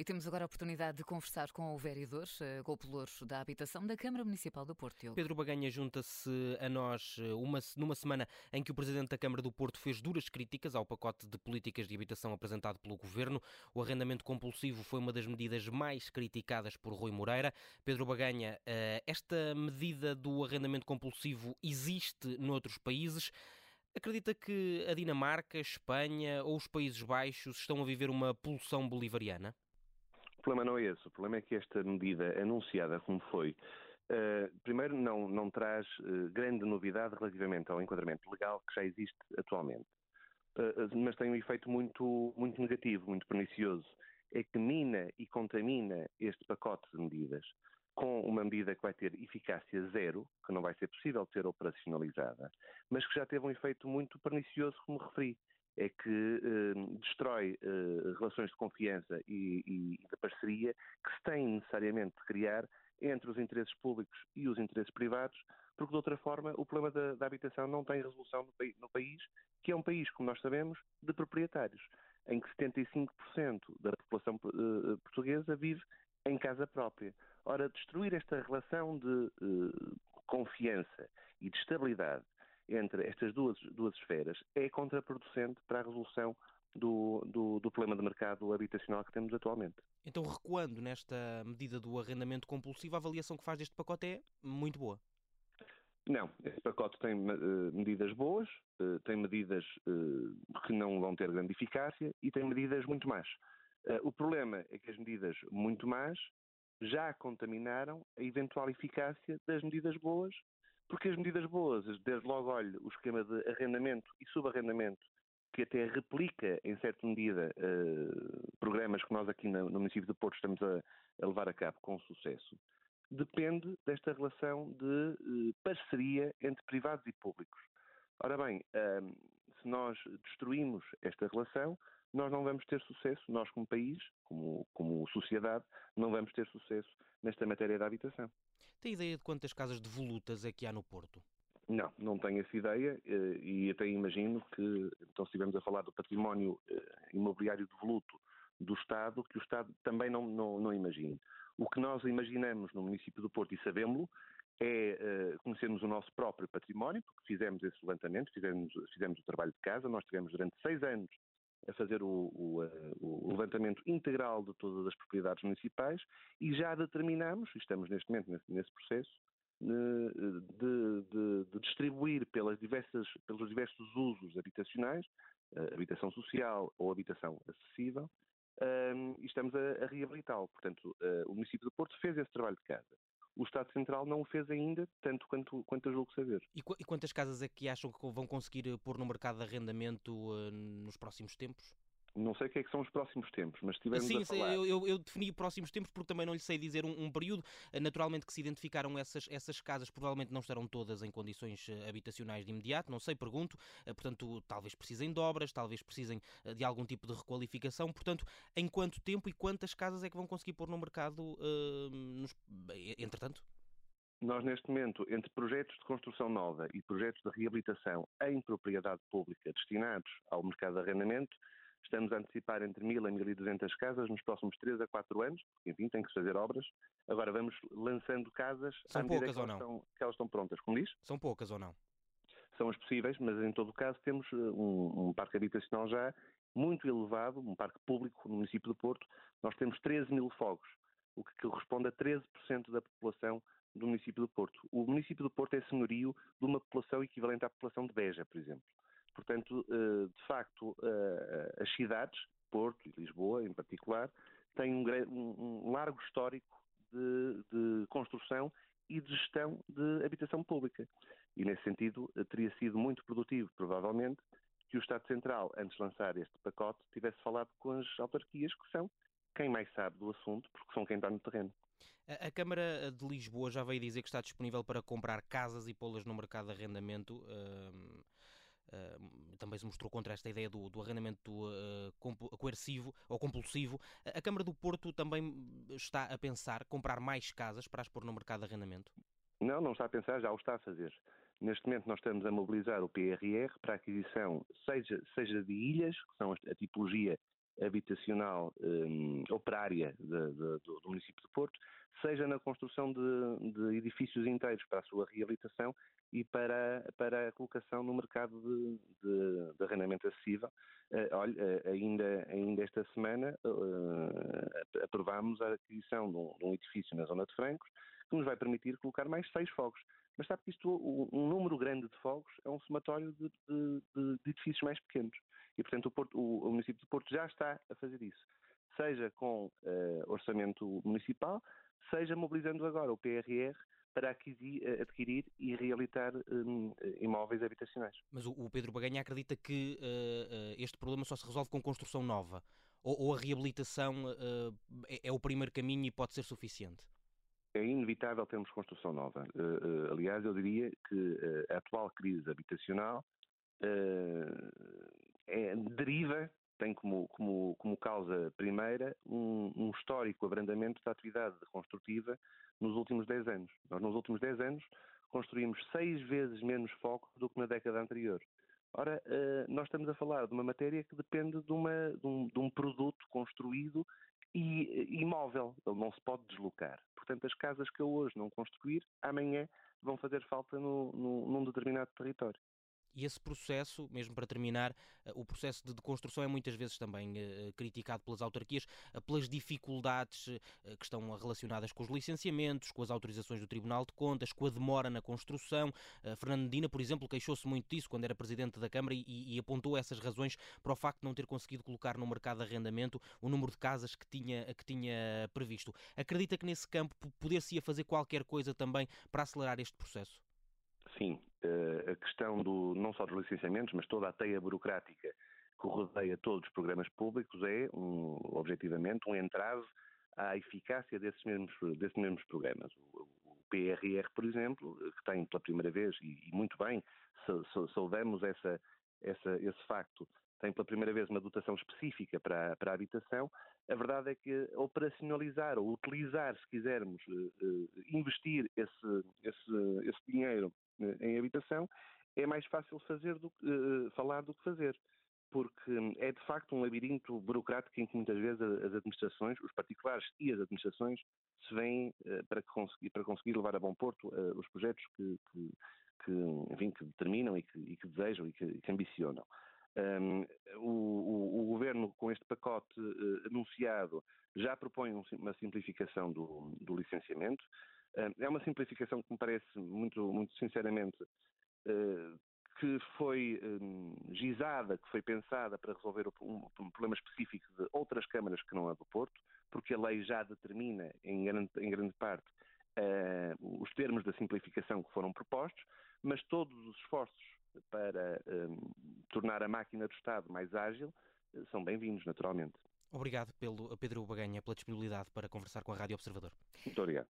E temos agora a oportunidade de conversar com o vereador, uh, Gol da Habitação da Câmara Municipal do Porto. Diogo. Pedro Baganha junta-se a nós eh, uma, numa semana em que o Presidente da Câmara do Porto fez duras críticas ao pacote de políticas de habitação apresentado pelo Governo. O arrendamento compulsivo foi uma das medidas mais criticadas por Rui Moreira. Pedro Baganha, uh, esta medida do arrendamento compulsivo existe noutros países. Acredita que a Dinamarca, a Espanha ou os Países Baixos estão a viver uma pulsão bolivariana? O problema não é esse. O problema é que esta medida anunciada como foi, uh, primeiro não, não traz uh, grande novidade relativamente ao enquadramento legal que já existe atualmente. Uh, mas tem um efeito muito, muito negativo, muito pernicioso. É que mina e contamina este pacote de medidas com uma medida que vai ter eficácia zero, que não vai ser possível ser operacionalizada, mas que já teve um efeito muito pernicioso, como referi. É que eh, destrói eh, relações de confiança e, e, de parceria que se têm necessariamente de criar entre os interesses públicos e os interesses privados, porque de outra forma o problema da, da habitação não tem resolução no, no, país, que é um país, como nós sabemos, de proprietários, em que 75% da população uh, portuguesa vive em casa própria. Ora, destruir esta relação de uh, confiança e de estabilidade entre estas duas, duas esferas é contraproducente para a resolução do, do, do, problema de mercado habitacional que temos atualmente. Então, recuando nesta medida do arrendamento compulsivo, a avaliação que faz deste pacote é muito boa. Não, este pacote tem uh, medidas boas, uh, tem medidas uh, que não vão ter grande eficácia e tem medidas muito más. O problema é que as medidas muito más já contaminaram a eventual eficácia das medidas boas, porque as medidas boas, desde logo olhe o esquema de arrendamento e subarrendamento, que até replica, em certa medida, uh, programas que nós aqui no, no município de Porto estamos a, a, levar a cabo com sucesso, depende desta relação de uh, parceria entre privados e públicos. Ora bem, se nós destruímos esta relação, nós não vamos ter sucesso, nós como país, como, como sociedade, não vamos ter sucesso nesta matéria da habitação. Tem ideia de quantas casas de volutas é que há no Porto? Não, não tenho essa ideia eh, e até imagino que, então se estivermos a falar do património eh, imobiliário de voluto do Estado, que o Estado também não, não, não imagine. O que nós imaginamos no município do Porto, e sabemos é uh, conhecermos o nosso próprio património, porque fizemos esse levantamento, fizemos, fizemos o trabalho de casa, nós tivemos durante seis anos a fazer o, o, o, levantamento integral de todas as propriedades municipais e já determinamos, estamos neste momento nesse, nesse processo, de, de, de, distribuir pelas diversas, pelos diversos usos habitacionais, eh, habitação social ou habitação acessível, ehm, e estamos a, a reabilitá-lo. Portanto, o município de Porto fez esse trabalho de casa o Estado Central não o fez ainda, tanto quanto, quanto eu julgo saber. E, e quantas casas é que acham que vão conseguir eh, pôr no mercado de arrendamento uh, nos próximos tempos? Não sei o que é que são os próximos tempos, mas tivemos Sim, a falar... eu, eu, eu defini próximos tempos porque também não lhe sei dizer um, um, período. Naturalmente que se identificaram essas, essas casas, provavelmente não estarão todas em condições eh, habitacionais de imediato, não sei, pergunto. Eh, portanto, talvez precisem de obras, talvez precisem de algum tipo de requalificação. Portanto, em quanto tempo e quantas casas é que vão conseguir pôr no mercado, uh, nos... entretanto? Nós, neste momento, entre projetos de construção nova e projetos de reabilitação em propriedade pública destinados ao mercado de arrendamento, Estamos a antecipar entre 1.000 e 1.200 casas nos próximos 3 a 4 anos, porque, enfim, tem que se fazer obras. Agora vamos lançando casas São poucas ou não? Estão, que elas estão prontas, como diz? São poucas ou não? São as possíveis, mas em todo o caso temos eh, um, um parque habitacional já muito elevado, um parque público no município de Porto. Nós temos 13 mil fogos, o que corresponde a 13% da população do município de Porto. O município de Porto é senhorio de uma população equivalente à população de Beja, por exemplo. Portanto, eh, de facto, eh, as cidades, Porto e Lisboa em particular, têm um, largo histórico de, de, construção e de gestão de habitação pública. E, nesse sentido, eh, teria sido muito produtivo, provavelmente, que o Estado Central, antes de lançar este pacote, tivesse falado com as autarquias, que são quem mais sabe do assunto, porque são quem está no terreno. A Câmara de Lisboa já veio dizer que está disponível para comprar casas e pô-las no mercado de arrendamento. Uh, também se mostrou contra esta ideia do, do arrendamento uh, coercivo ou compulsivo. A Câmara do Porto também está a pensar comprar mais casas para as pôr no mercado de arrendamento? Não, não está a pensar, já o está a fazer. Neste momento nós estamos a mobilizar o PRR para a aquisição seja, seja de ilhas, que são a tipologia habitacional um, operária de, de, do, do, município de Porto, seja na construção de, de, edifícios inteiros para a sua reabilitação e para, para a colocação no mercado de, de arrendamento acessível. Uh, olha, uh, ainda, ainda esta semana uh, aprovámos a aquisição de um, de um edifício na zona de Francos, que nos vai permitir colocar mais seis fogos. Mas sabe que isto, um número grande de fogos é um somatório de, de, de edifícios mais pequenos. E, portanto, o, Porto, o, o, município de Porto já está a fazer isso. Seja com uh, orçamento municipal, seja mobilizando agora o PRR para adquirir, eh, adquirir e reabilitar um, imóveis habitacionais. Mas o, Pedro Baganha acredita que uh, este problema só se resolve com construção nova? Ou, ou a reabilitação uh, é, é o primeiro caminho e pode ser suficiente? é inevitável termos construção nova. Uh, aliás, eu diria que a atual crise habitacional é, deriva, tem como, como, como causa primeira um, um, histórico abrandamento da atividade construtiva nos últimos 10 anos. Nós, nos últimos 10 anos, construímos seis vezes menos foco do que na década anterior. Ora, nós estamos a falar de uma matéria que depende de, uma, de, um, de um produto construído e imóvel, ele não se pode deslocar. Portanto, as casas que eu hoje não construir, amanhã vão fazer falta no, no, num determinado território. E esse processo, mesmo para terminar, eh, o processo de construção é muitas vezes também uh, criticado pelas autarquias pelas dificuldades que estão relacionadas com os licenciamentos, com as autorizações do Tribunal de Contas, com a demora na construção. Fernando Medina, por exemplo, queixou-se muito disso quando era Presidente da Câmara e, e, apontou essas razões para o facto de não ter conseguido colocar no mercado de arrendamento o número de casas que tinha, que tinha previsto. Acredita que nesse campo poder-se-ia fazer qualquer coisa também para acelerar este processo? Sim, eh, a questão do, não só dos licenciamentos, mas toda a teia burocrática que rodeia todos os programas públicos é, um, objetivamente, um entrave à eficácia desses mesmos, desses mesmos programas. O, o PRR, por exemplo, que tem pela primeira vez, e, e muito bem, saudamos essa, essa, esse facto, tem pela primeira vez uma dotação específica para, para a habitação, a verdade é que operacionalizar ou utilizar, se quisermos, eh, eh, investir esse, esse, esse dinheiro em habitação, é mais fácil fazer do uh, falar do que fazer. Porque hum, é de facto um labirinto burocrático em que muitas vezes as administrações, os particulares e as administrações, se vêm uh, para, conseguir, para conseguir levar a bom porto uh, os projetos que, que, que, enfim, que determinam e que, e que desejam e que, que ambicionam. Um, o, o, o, governo, com este pacote anunciado, já propõe um, uma simplificação do, do licenciamento. É uma simplificação que me parece, muito, muito sinceramente, eh, que foi hum, gizada, que foi pensada para resolver um problema específico de outras câmaras que não a do Porto, porque a lei já determina, em grande, em grande parte, uh, os termos da simplificação que foram propostos, mas todos os esforços para tornar a máquina do Estado mais ágil uh, são bem-vindos, naturalmente. Obrigado, pelo, Pedro Baganha, pela disponibilidade para conversar com a Rádio Observador. Muito obrigado.